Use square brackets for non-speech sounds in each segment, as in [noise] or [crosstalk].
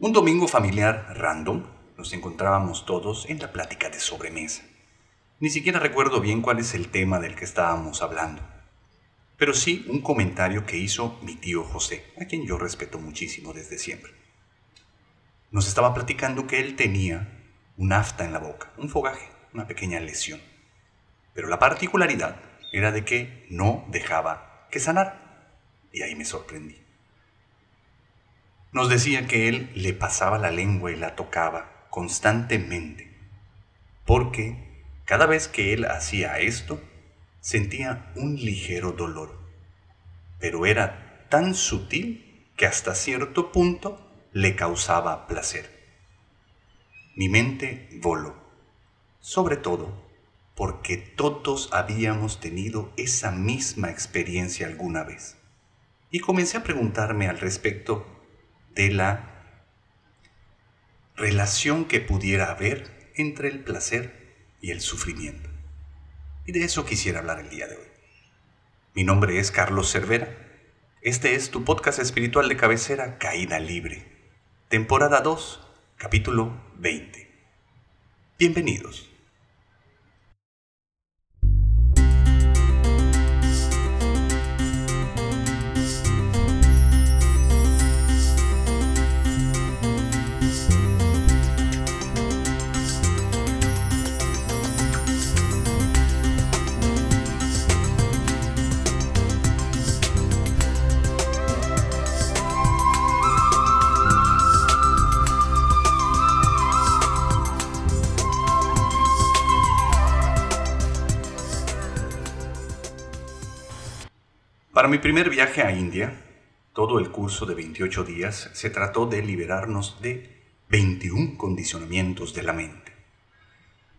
Un domingo familiar random, nos encontrábamos todos en la plática de sobremesa. Ni siquiera recuerdo bien cuál es el tema del que estábamos hablando, pero sí un comentario que hizo mi tío José, a quien yo respeto muchísimo desde siempre. Nos estaba platicando que él tenía un afta en la boca, un fogaje, una pequeña lesión. Pero la particularidad era de que no dejaba que sanara. Y ahí me sorprendí. Nos decía que él le pasaba la lengua y la tocaba constantemente, porque cada vez que él hacía esto, sentía un ligero dolor, pero era tan sutil que hasta cierto punto le causaba placer. Mi mente voló, sobre todo porque todos habíamos tenido esa misma experiencia alguna vez. Y comencé a preguntarme al respecto de la relación que pudiera haber entre el placer y el sufrimiento. Y de eso quisiera hablar el día de hoy. Mi nombre es Carlos Cervera. Este es tu podcast espiritual de cabecera Caída Libre. Temporada 2, capítulo 20. Bienvenidos. Para mi primer viaje a India, todo el curso de 28 días se trató de liberarnos de 21 condicionamientos de la mente.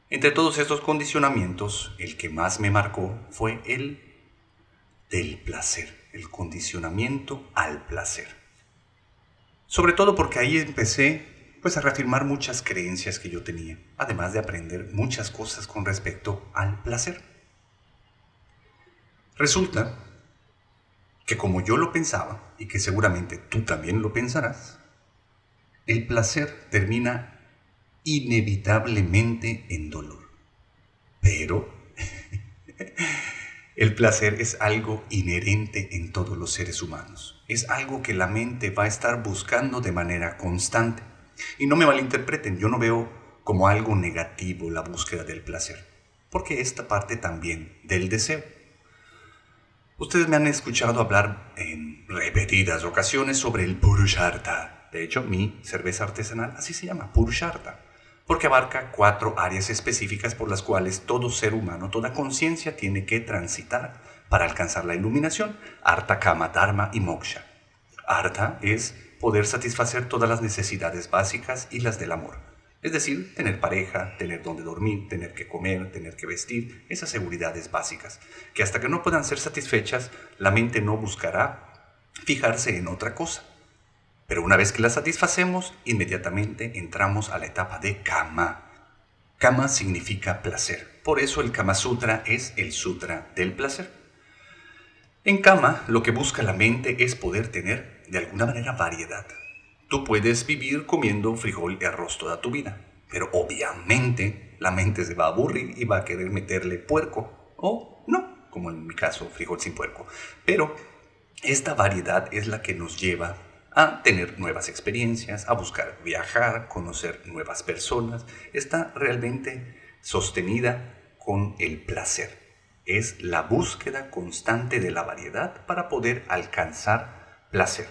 Entre todos estos condicionamientos, el que más me marcó fue el del placer, el condicionamiento al placer. Sobre todo porque ahí empecé pues a reafirmar muchas creencias que yo tenía, además de aprender muchas cosas con respecto al placer. Resulta que como yo lo pensaba, y que seguramente tú también lo pensarás, el placer termina inevitablemente en dolor. Pero [laughs] el placer es algo inherente en todos los seres humanos. Es algo que la mente va a estar buscando de manera constante. Y no me malinterpreten, yo no veo como algo negativo la búsqueda del placer, porque esta parte también del deseo. Ustedes me han escuchado hablar en repetidas ocasiones sobre el Purusharta. De hecho, mi cerveza artesanal así se llama, Purusharta, porque abarca cuatro áreas específicas por las cuales todo ser humano, toda conciencia tiene que transitar para alcanzar la iluminación, Arta, Kama, Dharma y Moksha. Arta es poder satisfacer todas las necesidades básicas y las del amor. Es decir, tener pareja, tener donde dormir, tener que comer, tener que vestir, esas seguridades básicas, que hasta que no puedan ser satisfechas, la mente no buscará fijarse en otra cosa. Pero una vez que las satisfacemos, inmediatamente entramos a la etapa de Kama. Kama significa placer. Por eso el Kama Sutra es el Sutra del placer. En Kama, lo que busca la mente es poder tener, de alguna manera, variedad Tú puedes vivir comiendo frijol y arroz toda tu vida, pero obviamente la mente se va a aburrir y va a querer meterle puerco o no, como en mi caso, frijol sin puerco. Pero esta variedad es la que nos lleva a tener nuevas experiencias, a buscar viajar, conocer nuevas personas. Está realmente sostenida con el placer. Es la búsqueda constante de la variedad para poder alcanzar placer.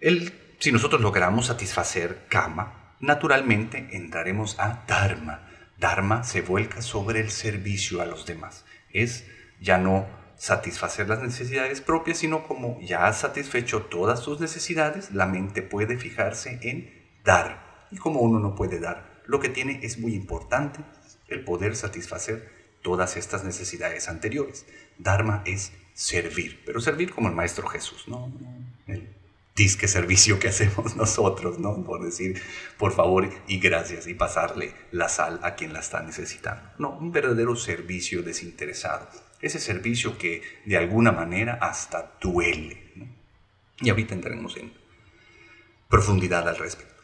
El si nosotros logramos satisfacer Kama, naturalmente entraremos a Dharma. Dharma se vuelca sobre el servicio a los demás. Es ya no satisfacer las necesidades propias, sino como ya has satisfecho todas tus necesidades, la mente puede fijarse en dar. Y como uno no puede dar, lo que tiene es muy importante el poder satisfacer todas estas necesidades anteriores. Dharma es servir, pero servir como el Maestro Jesús, ¿no? El disque servicio que hacemos [laughs] nosotros, ¿no? Por decir, por favor y gracias y pasarle la sal a quien la está necesitando. No, un verdadero servicio desinteresado. Ese servicio que de alguna manera hasta duele. Y ahorita entraremos en, profundidad al respecto.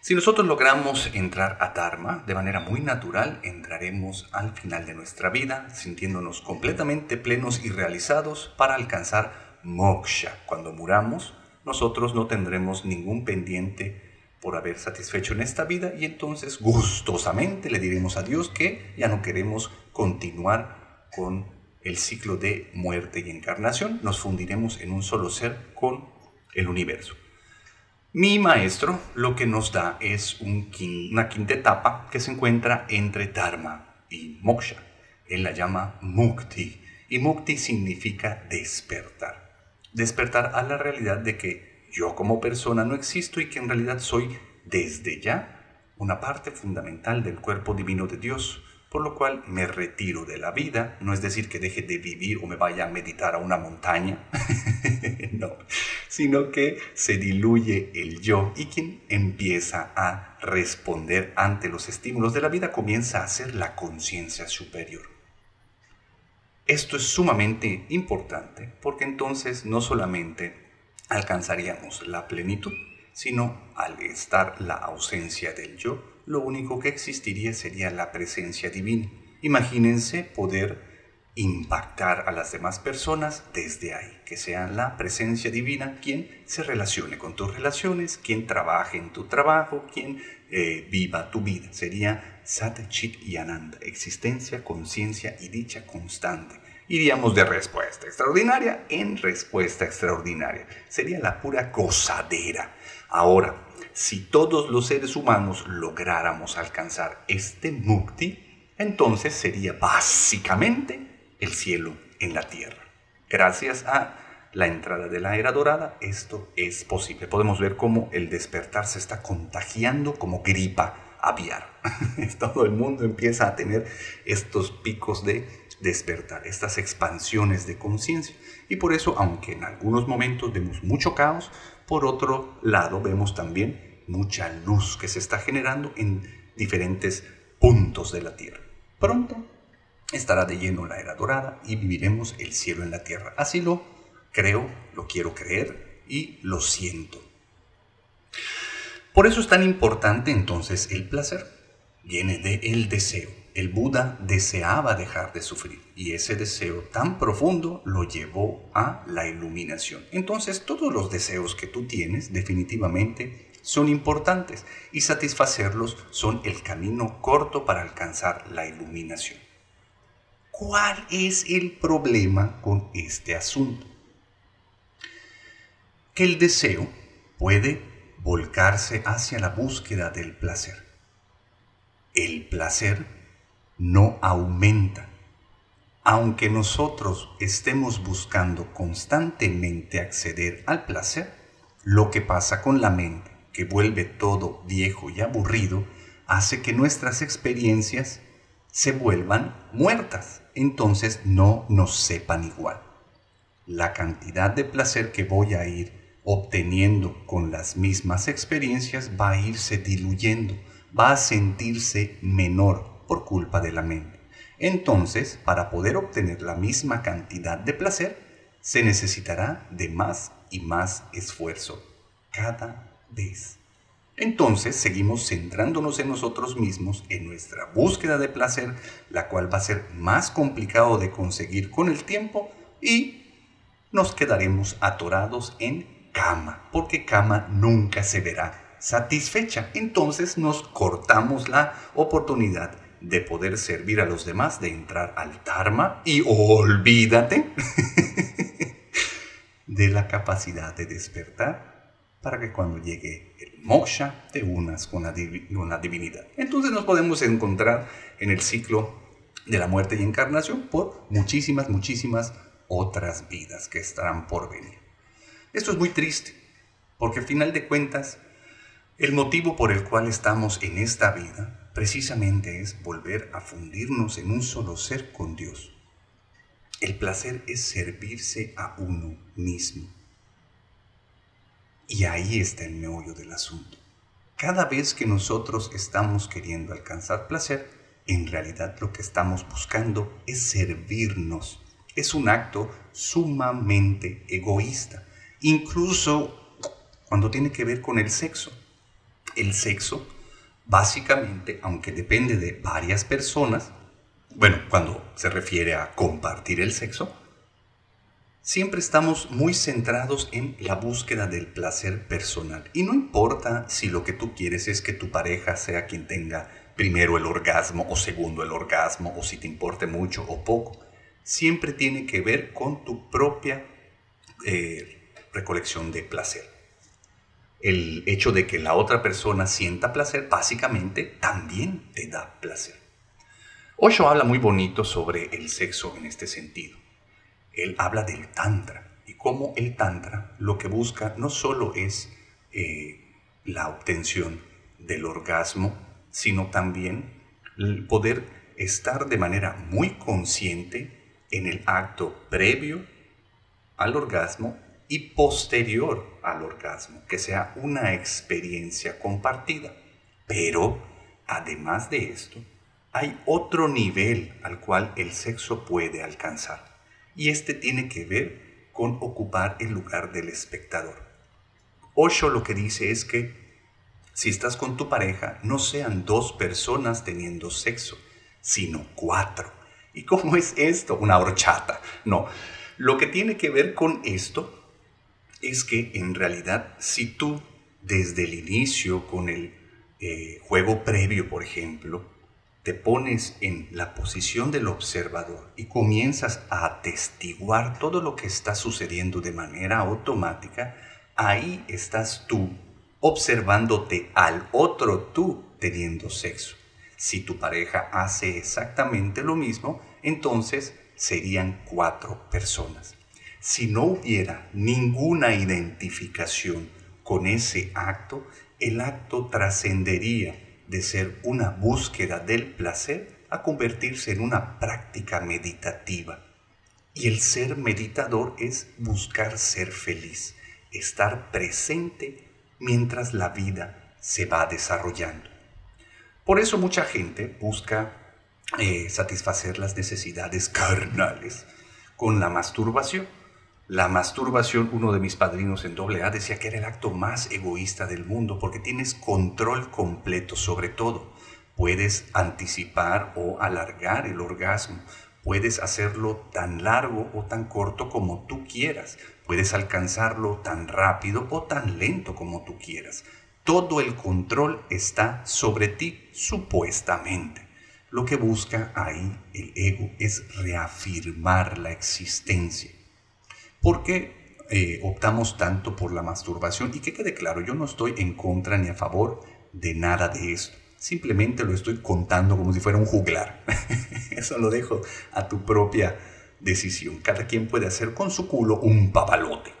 Si nosotros logramos entrar a Dharma de manera muy natural, entraremos al final de nuestra vida sintiéndonos completamente plenos y realizados para alcanzar moksha. Cuando muramos, nosotros no tendremos ningún pendiente por haber satisfecho en esta vida y entonces gustosamente le diremos a Dios que ya no queremos continuar con el ciclo de muerte y encarnación, nos fundiremos en un solo ser con el universo. Mi maestro lo que nos da es una quinta etapa que se encuentra entre Dharma y Moksha. Él la llama Mukti y Mukti significa despertar. Despertar a la realidad de que yo como persona no existo y que en realidad soy desde ya una parte fundamental del cuerpo divino de Dios, por lo cual me retiro de la vida, no es decir que deje de vivir o me vaya a meditar a una montaña, [laughs] no, sino que se diluye el yo y quien empieza a responder ante los estímulos de la vida comienza a ser la conciencia superior. Esto es sumamente importante porque entonces no solamente alcanzaríamos la plenitud, sino al estar la ausencia del yo, lo único que existiría sería la presencia divina. Imagínense poder impactar a las demás personas desde ahí, que sea la presencia divina quien se relacione con tus relaciones, quien trabaje en tu trabajo, quien eh, viva tu vida. Sería Sat Chit y Ananda, existencia, conciencia y dicha constante. Iríamos de respuesta extraordinaria en respuesta extraordinaria. Sería la pura gozadera. Ahora, si todos los seres humanos lográramos alcanzar este mukti, entonces sería básicamente el cielo en la tierra. Gracias a la entrada de la era dorada, esto es posible. Podemos ver cómo el despertar se está contagiando como gripa aviar. [laughs] Todo el mundo empieza a tener estos picos de despertar, estas expansiones de conciencia. Y por eso, aunque en algunos momentos vemos mucho caos, por otro lado, vemos también mucha luz que se está generando en diferentes puntos de la Tierra. Pronto estará de lleno la era dorada y viviremos el cielo en la Tierra. Así lo creo, lo quiero creer y lo siento. Por eso es tan importante entonces el placer. Viene de el deseo. El Buda deseaba dejar de sufrir y ese deseo tan profundo lo llevó a la iluminación. Entonces todos los deseos que tú tienes definitivamente son importantes y satisfacerlos son el camino corto para alcanzar la iluminación. ¿Cuál es el problema con este asunto? Que el deseo puede volcarse hacia la búsqueda del placer. El placer no aumenta. Aunque nosotros estemos buscando constantemente acceder al placer, lo que pasa con la mente, que vuelve todo viejo y aburrido, hace que nuestras experiencias se vuelvan muertas, entonces no nos sepan igual. La cantidad de placer que voy a ir obteniendo con las mismas experiencias va a irse diluyendo, va a sentirse menor, por culpa de la mente. Entonces, para poder obtener la misma cantidad de placer, se necesitará de más y más esfuerzo cada vez. Entonces seguimos centrándonos en nosotros mismos, en nuestra búsqueda de placer, la cual va a ser más complicado de conseguir con el tiempo y nos quedaremos atorados en cama, porque cama nunca se verá satisfecha. Entonces nos cortamos la oportunidad de poder servir a los demás, de entrar al Dharma y olvídate [laughs] de la capacidad de despertar para que cuando llegue el moksha te unas con una divinidad. Entonces nos podemos encontrar en el ciclo de la muerte y encarnación por muchísimas, muchísimas otras vidas que estarán por venir. Esto es muy triste, porque al final de cuentas, el motivo por el cual estamos en esta vida precisamente es volver a fundirnos en un solo ser con Dios. El placer es servirse a uno mismo. Y ahí está el meollo del asunto. Cada vez que nosotros estamos queriendo alcanzar placer, en realidad lo que estamos buscando es servirnos. Es un acto sumamente egoísta. Incluso cuando tiene que ver con el sexo. El sexo, básicamente, aunque depende de varias personas, bueno, cuando se refiere a compartir el sexo, siempre estamos muy centrados en la búsqueda del placer personal. Y no importa si lo que tú quieres es que tu pareja sea quien tenga primero el orgasmo o segundo el orgasmo, o si te importe mucho o poco. Siempre tiene que ver con tu propia eh, recolección de placer. El hecho de que la otra persona sienta placer básicamente también te da placer. Osho habla muy bonito sobre el sexo en este sentido. Él habla del tantra y cómo el tantra lo que busca no solo es eh, la obtención del orgasmo sino también el poder estar de manera muy consciente en el acto previo al orgasmo y posterior al orgasmo, que sea una experiencia compartida. Pero, además de esto, hay otro nivel al cual el sexo puede alcanzar, y este tiene que ver con ocupar el lugar del espectador. Osho lo que dice es que si estás con tu pareja, no sean dos personas teniendo sexo, sino cuatro. ¿Y cómo es esto? Una horchata. No, lo que tiene que ver con esto es que en realidad si tú desde el inicio con el eh, juego previo, por ejemplo, te pones en la posición del observador y comienzas a atestiguar todo lo que está sucediendo de manera automática, ahí estás tú observándote al otro tú teniendo sexo. Si tu pareja hace exactamente lo mismo, entonces serían cuatro personas. Si no hubiera ninguna identificación con ese acto, el acto trascendería de ser una búsqueda del placer a convertirse en una práctica meditativa. Y el ser meditador es buscar ser feliz, estar presente mientras la vida se va desarrollando. Por eso mucha gente busca eh, satisfacer las necesidades carnales con la masturbación. La masturbación, uno de mis padrinos en doble A decía que era el acto más egoísta del mundo porque tienes control completo sobre todo. Puedes anticipar o alargar el orgasmo. Puedes hacerlo tan largo o tan corto como tú quieras. Puedes alcanzarlo tan rápido o tan lento como tú quieras. Todo el control está sobre ti, supuestamente. Lo que busca ahí el ego es reafirmar la existencia. ¿Por qué eh, optamos tanto por la masturbación? Y que quede claro, yo no estoy en contra ni a favor de nada de esto. Simplemente lo estoy contando como si fuera un juglar. [laughs] Eso lo dejo a tu propia decisión. Cada quien puede hacer con su culo un papalote.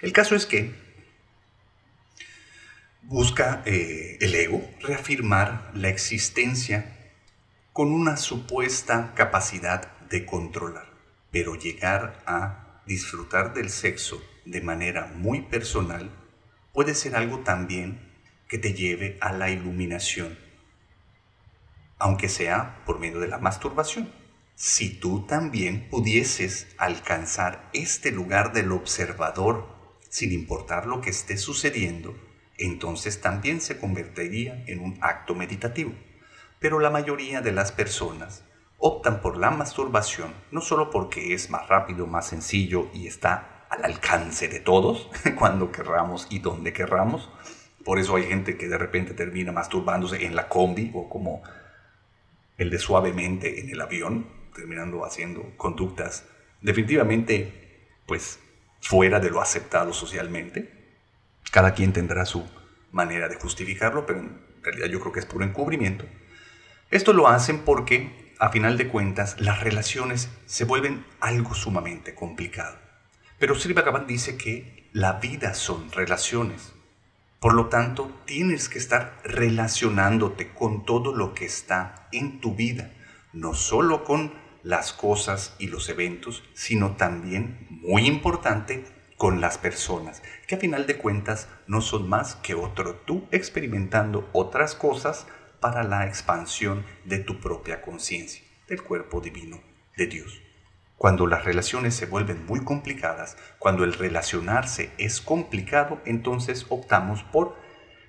El caso es que busca eh, el ego reafirmar la existencia con una supuesta capacidad de controlar, pero llegar a disfrutar del sexo de manera muy personal puede ser algo también que te lleve a la iluminación, aunque sea por medio de la masturbación si tú también pudieses alcanzar este lugar del observador sin importar lo que esté sucediendo, entonces también se convertiría en un acto meditativo. Pero la mayoría de las personas optan por la masturbación no solo porque es más rápido, más sencillo y está al alcance de todos [laughs] cuando querramos y donde querramos. Por eso hay gente que de repente termina masturbándose en la combi o como el de suavemente en el avión, terminando haciendo conductas definitivamente, pues, fuera de lo aceptado socialmente. Cada quien tendrá su manera de justificarlo, pero en realidad yo creo que es puro encubrimiento. Esto lo hacen porque, a final de cuentas, las relaciones se vuelven algo sumamente complicado. Pero Sri Bhagavan dice que la vida son relaciones. Por lo tanto, tienes que estar relacionándote con todo lo que está en tu vida, no solo con las cosas y los eventos, sino también, muy importante, con las personas, que a final de cuentas no son más que otro tú experimentando otras cosas para la expansión de tu propia conciencia, del cuerpo divino de Dios. Cuando las relaciones se vuelven muy complicadas, cuando el relacionarse es complicado, entonces optamos por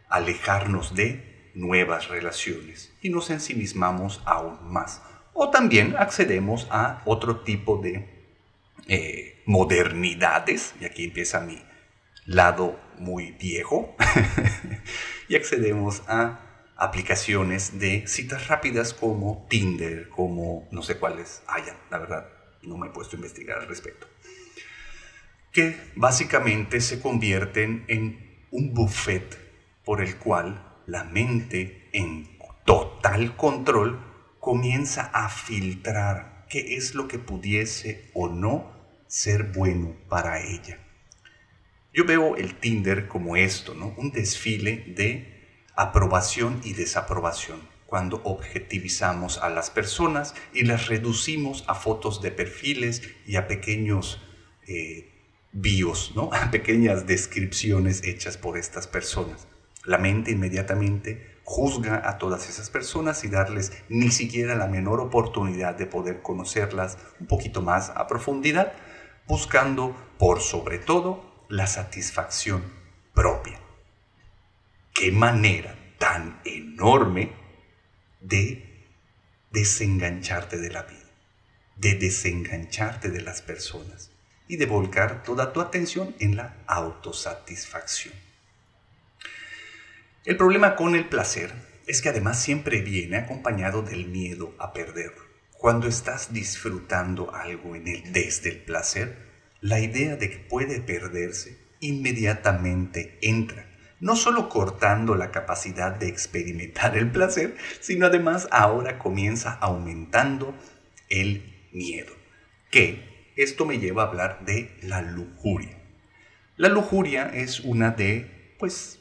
alejarnos de nuevas relaciones y nos ensimismamos aún más. O también accedemos a otro tipo de eh, modernidades, y aquí empieza mi lado muy viejo, [laughs] y accedemos a aplicaciones de citas rápidas como Tinder, como no sé cuáles hayan, la verdad, no me he puesto a investigar al respecto, que básicamente se convierten en un buffet por el cual la mente en total control comienza a filtrar qué es lo que pudiese o no ser bueno para ella. Yo veo el Tinder como esto, ¿no? Un desfile de aprobación y desaprobación, cuando objetivizamos a las personas y las reducimos a fotos de perfiles y a pequeños eh, bios, ¿no? [laughs] A pequeñas descripciones hechas por estas personas. La mente inmediatamente juzga a todas esas personas y darles ni siquiera la menor oportunidad de poder conocerlas un poquito más a profundidad buscando por sobre todo la satisfacción propia. Qué manera tan enorme de desengancharte de la vida, de desengancharte de las personas y de volcar toda tu atención en la autosatisfacción. El problema con el placer es que además siempre viene acompañado del miedo a perderlo. Cuando estás disfrutando algo en el, desde el placer, la idea de que puede perderse inmediatamente entra, no solo cortando la capacidad de experimentar el placer, sino además ahora comienza aumentando el miedo. Que esto me lleva a hablar de la lujuria. La lujuria es una de, pues,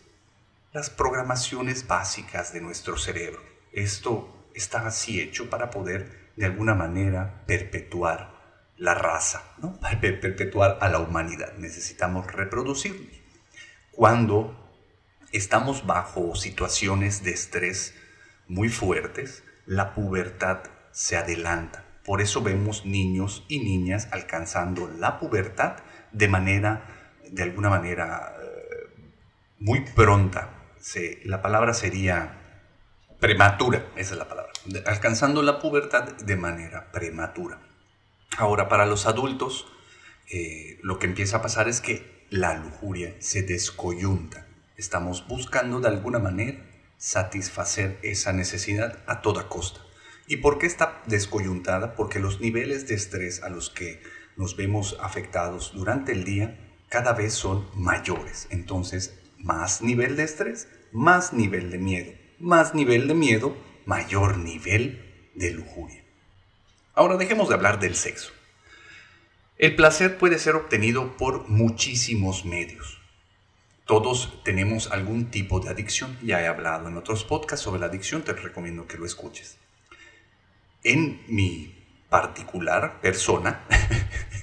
las programaciones básicas de nuestro cerebro. Esto está así hecho para poder de alguna manera perpetuar la raza, ¿no? [laughs] perpetuar a la humanidad. Necesitamos reproducirnos. Cuando estamos bajo situaciones de estrés muy fuertes, la pubertad se adelanta. Por eso vemos niños y niñas alcanzando la pubertad de manera, de alguna manera, eh, muy pronta. la palabra sería prematura, esa es la palabra, alcanzando la pubertad de manera prematura. Ahora, para los adultos, eh, lo que empieza a pasar es que la lujuria se descoyunta. Estamos buscando de alguna manera satisfacer esa necesidad a toda costa. ¿Y por qué está descoyuntada? Porque los niveles de estrés a los que nos vemos afectados durante el día cada vez son mayores. Entonces, más nivel de estrés, más nivel de miedo más nivel de miedo, mayor nivel de lujuria. Ahora dejemos de hablar del sexo. El placer puede ser obtenido por muchísimos medios. Todos tenemos algún tipo de adicción. Ya he hablado en otros podcasts sobre la adicción, te recomiendo que lo escuches. En mi particular persona,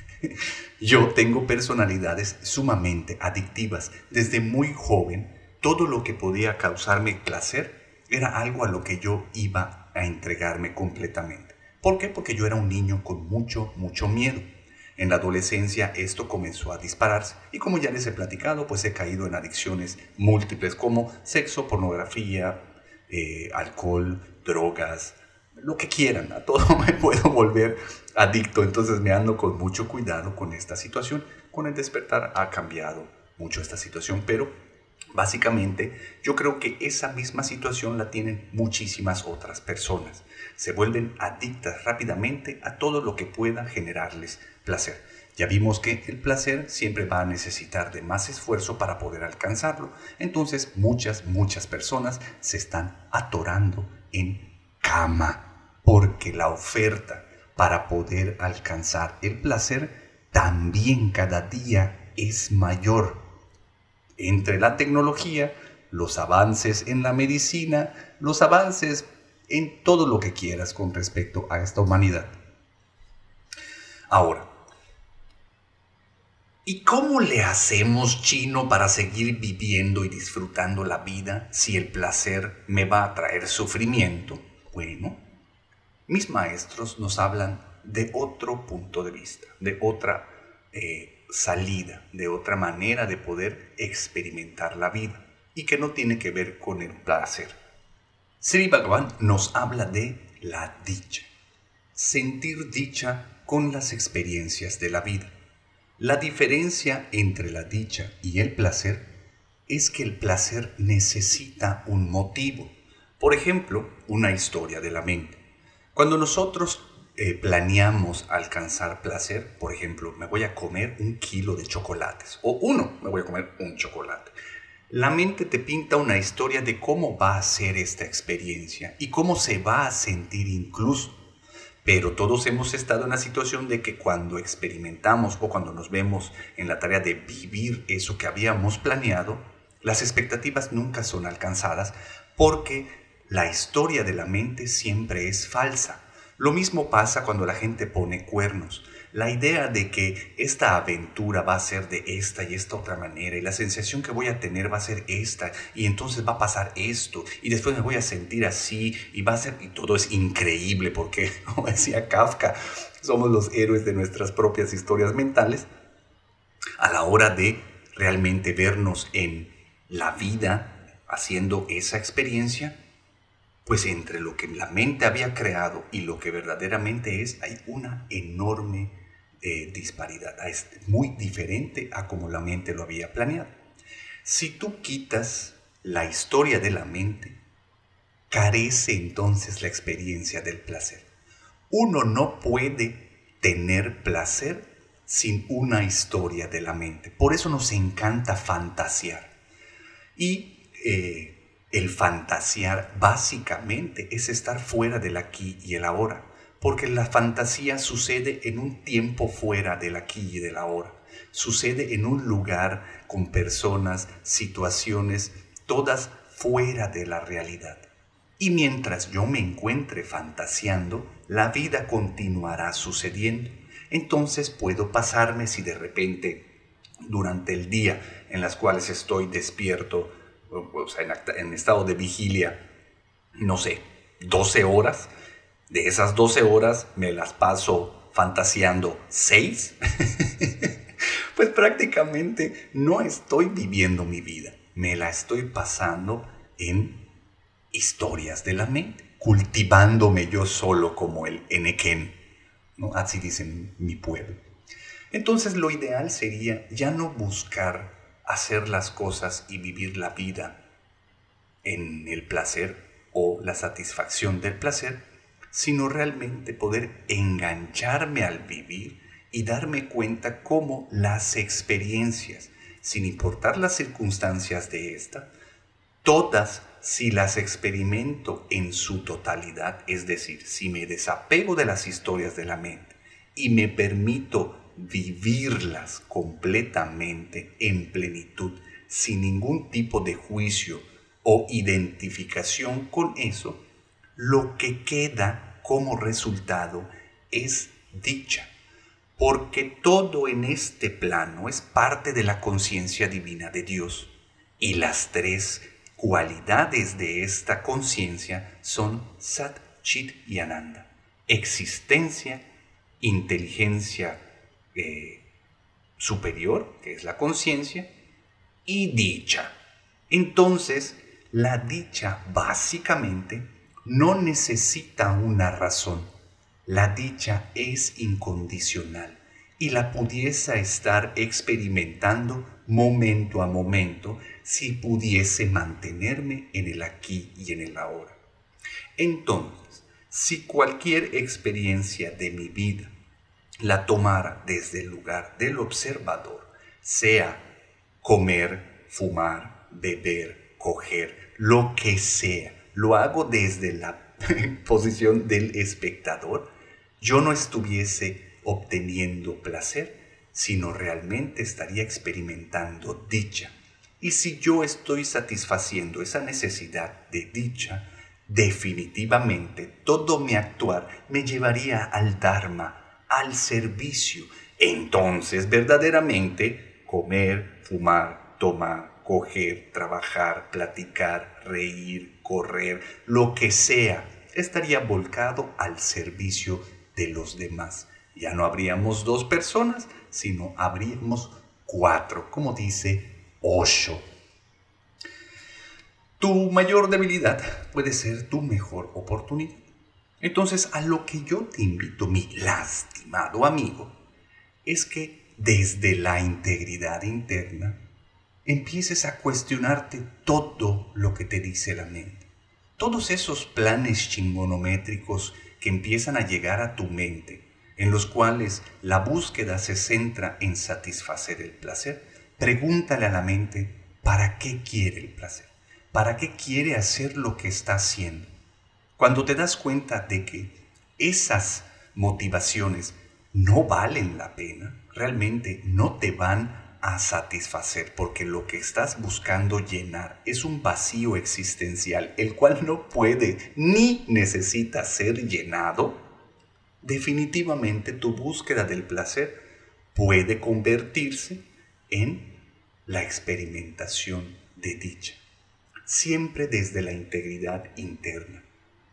[laughs] yo tengo personalidades sumamente adictivas. Desde muy joven, todo lo que podía causarme placer era algo a lo que yo iba a entregarme completamente. ¿Por qué? Porque yo era un niño con mucho, mucho miedo. En la adolescencia esto comenzó a dispararse y como ya les he platicado, pues he caído en adicciones múltiples como sexo, pornografía, eh, alcohol, drogas, lo que quieran, a todo [laughs] me puedo volver adicto, entonces me ando con mucho cuidado con esta situación. Con el despertar ha cambiado mucho esta situación, pero Básicamente, yo creo que esa misma situación la tienen muchísimas otras personas. Se vuelven adictas rápidamente a todo lo que pueda generarles placer. Ya vimos que el placer siempre va a necesitar de más esfuerzo para poder alcanzarlo. Entonces muchas, muchas personas se están atorando en cama porque la oferta para poder alcanzar el placer también cada día es mayor entre la tecnología, los avances en la medicina, los avances en todo lo que quieras con respecto a esta humanidad. Ahora, ¿y cómo le hacemos chino para seguir viviendo y disfrutando la vida si el placer me va a traer sufrimiento? Bueno, mis maestros nos hablan de otro punto de vista, de otra eh, salida, de otra manera de poder experimentar la vida y que no tiene que ver con el placer. Sri Bhagavan nos habla de la dicha, sentir dicha con las experiencias de la vida. La diferencia entre la dicha y el placer es que el placer necesita un motivo. Por ejemplo, una historia de la mente. Cuando nosotros eh, planeamos alcanzar placer, por ejemplo, me voy a comer un kilo de chocolates o uno, me voy a comer un chocolate. La mente te pinta una historia de cómo va a ser esta experiencia y cómo se va a sentir incluso. Pero todos hemos estado en la situación de que cuando experimentamos o cuando nos vemos en la tarea de vivir eso que habíamos planeado, las expectativas nunca son alcanzadas porque la historia de la mente siempre es falsa. Lo mismo pasa cuando la gente pone cuernos. La idea de que esta aventura va a ser de esta y esta otra manera y la sensación que voy a tener va a ser esta y entonces va a pasar esto y después me voy a sentir así y va a ser y todo es increíble porque [laughs] como decía Kafka, somos los héroes de nuestras propias historias mentales a la hora de realmente vernos en la vida haciendo esa experiencia pues entre lo que la mente había creado y lo que verdaderamente es, hay una enorme eh, disparidad. Es muy diferente a como la mente lo había planeado. Si tú quitas la historia de la mente, carece entonces la experiencia del placer. Uno no puede tener placer sin una historia de la mente. Por eso nos encanta fantasear. Y eh, el fantasear básicamente es estar fuera del aquí y el ahora, porque la fantasía sucede en un tiempo fuera del aquí y del ahora. Sucede en un lugar con personas, situaciones, todas fuera de la realidad. Y mientras yo me encuentre fantaseando, la vida continuará sucediendo. Entonces puedo pasarme si de repente durante el día en las cuales estoy despierto en, estado de vigilia, no sé, 12 horas. De esas 12 horas me las paso fantaseando 6. [laughs] pues prácticamente no estoy viviendo mi vida. Me la estoy pasando en historias de la mente, cultivándome yo solo como el Enequén. ¿no? Así dicen mi pueblo. Entonces lo ideal sería ya no buscar hacer las cosas y vivir la vida en el placer o la satisfacción del placer, sino realmente poder engancharme al vivir y darme cuenta cómo las experiencias, sin importar las circunstancias de esta, todas si las experimento en su totalidad, es decir, si me desapego de las historias de la mente y me permito vivirlas completamente en plenitud, sin ningún tipo de juicio o identificación con eso, lo que queda como resultado es dicha, porque todo en este plano es parte de la conciencia divina de Dios, y las tres cualidades de esta conciencia son Sat, Chit y Ananda, existencia, inteligencia eh, superior, que es la conciencia, y dicha. Entonces, la dicha básicamente no necesita una razón. La dicha es incondicional y la pudiese estar experimentando momento a momento si pudiese mantenerme en el aquí y en el ahora. Entonces, si cualquier experiencia de mi vida la tomara desde el lugar del observador, sea comer, fumar, beber, coger, lo que sea, lo hago desde la [laughs] posición del espectador, yo no estuviese obteniendo placer, sino realmente estaría experimentando dicha. Y si yo estoy satisfaciendo esa necesidad de dicha, definitivamente todo mi actuar me llevaría al Dharma, al servicio. Entonces, verdaderamente, comer, fumar, tomar, coger, trabajar, platicar, reír, correr, lo que sea, estaría volcado al servicio de los demás. Ya no habríamos dos personas, sino habríamos cuatro, como dice Osho. Tu mayor debilidad puede ser tu mejor oportunidad. Entonces, a lo que yo te invito, mi lastimado amigo, es que desde la integridad interna empieces a cuestionarte todo lo que te dice la mente. Todos esos planes chingonométricos que empiezan a llegar a tu mente, en los cuales la búsqueda se centra en satisfacer el placer, pregúntale a la mente, ¿para qué quiere el placer? ¿Para qué quiere hacer lo que está haciendo? Cuando te das cuenta de que esas motivaciones no valen la pena, realmente no te van a satisfacer porque lo que estás buscando llenar es un vacío existencial, el cual no puede ni necesita ser llenado, definitivamente tu búsqueda del placer puede convertirse en la experimentación de dicha, siempre desde la integridad interna.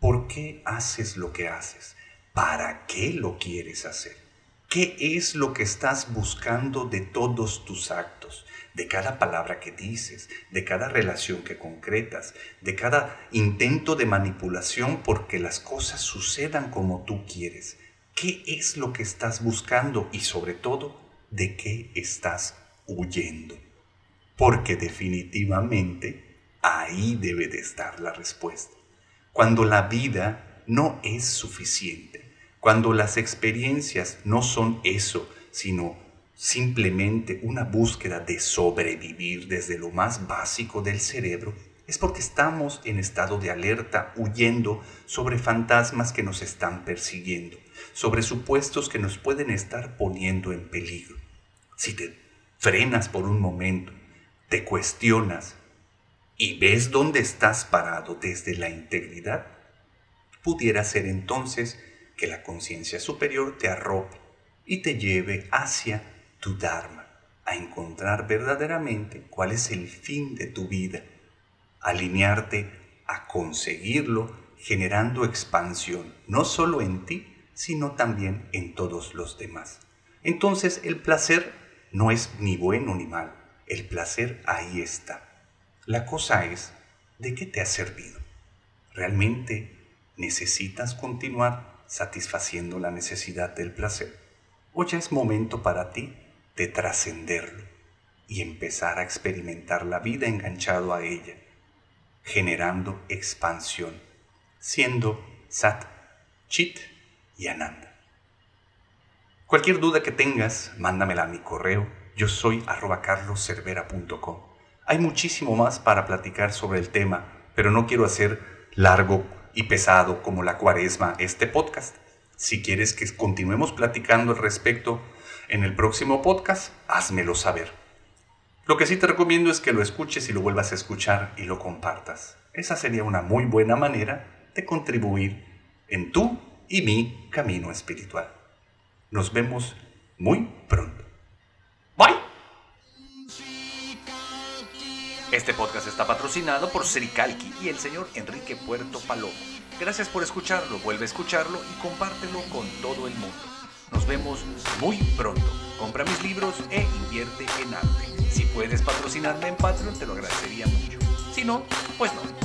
¿Por qué haces lo que haces? ¿Para qué lo quieres hacer? ¿Qué es lo que estás buscando de todos tus actos? De cada palabra que dices, de cada relación que concretas, de cada intento de manipulación porque las cosas sucedan como tú quieres. ¿Qué es lo que estás buscando y sobre todo de qué estás huyendo? Porque definitivamente ahí debe de estar la respuesta cuando la vida no es suficiente, cuando las experiencias no son eso, sino simplemente una búsqueda de sobrevivir desde lo más básico del cerebro, es porque estamos en estado de alerta huyendo sobre fantasmas que nos están persiguiendo, sobre supuestos que nos pueden estar poniendo en peligro. Si te frenas por un momento, te cuestionas, y ves dónde estás parado desde la integridad, pudiera ser entonces que la conciencia superior te arrope y te lleve hacia tu Dharma, a encontrar verdaderamente cuál es el fin de tu vida, alinearte a conseguirlo generando expansión, no solo en ti, sino también en todos los demás. Entonces el placer no es ni bueno ni mal, el placer ahí está la cosa es, ¿de qué te ha servido? ¿Realmente necesitas continuar satisfaciendo la necesidad del placer? ¿O ya es momento para ti de trascenderlo y empezar a experimentar la vida enganchado a ella, generando expansión, siendo Sat, Chit y Ananda? Cualquier duda que tengas, mándamela a mi correo. Yo soy arroba carloscervera.com. Hay muchísimo más para platicar sobre el tema, pero no quiero hacer largo y pesado como la cuaresma este podcast. Si quieres que continuemos platicando al respecto en el próximo podcast, házmelo saber. Lo que sí te recomiendo es que lo escuches y lo vuelvas a escuchar y lo compartas. Esa sería una muy buena manera de contribuir en tu y mi camino espiritual. Nos vemos muy pronto. Este podcast está patrocinado por Sericalqui y el señor Enrique Puerto Palomo. Gracias por escucharlo, vuelve a escucharlo y compártelo con todo el mundo. Nos vemos muy pronto. Compra mis libros e invierte en arte. Si puedes patrocinarme en Patreon, te lo agradecería mucho. Si no, pues no.